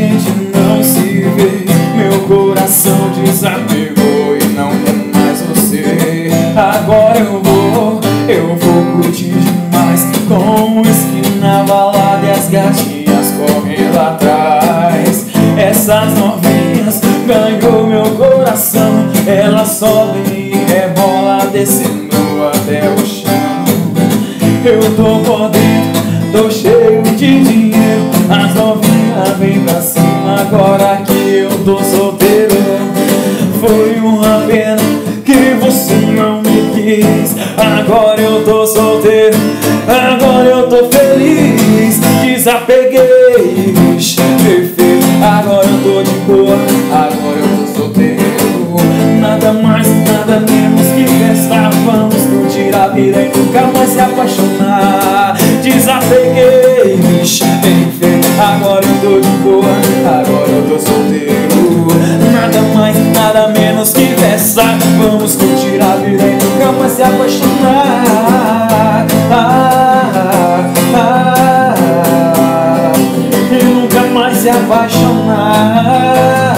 gente não se vê. Meu coração desapegou e não quer mais você. Agora eu vou, eu vou curtir demais. Com esquina, balada e as gatinhas correndo atrás. Essas novinhas ganhou meu coração. Ela sobe e rebola descendo até o chão. Eu tô por dentro, tô cheio de dinheiro tô solteiro. Foi uma pena que você não me quis. Agora eu tô solteiro, agora eu tô feliz. Desapeguei, perfeito Agora eu tô de boa, agora eu tô solteiro. Nada mais, nada menos que festa. Vamos curtir a vida e nunca mais se apaixonar. Desapeguei, perfeito Agora eu tô de boa, agora eu tô solteiro Vamos curtir a vida e nunca mais se apaixonar. Ah, ah, ah, ah. E nunca mais se apaixonar.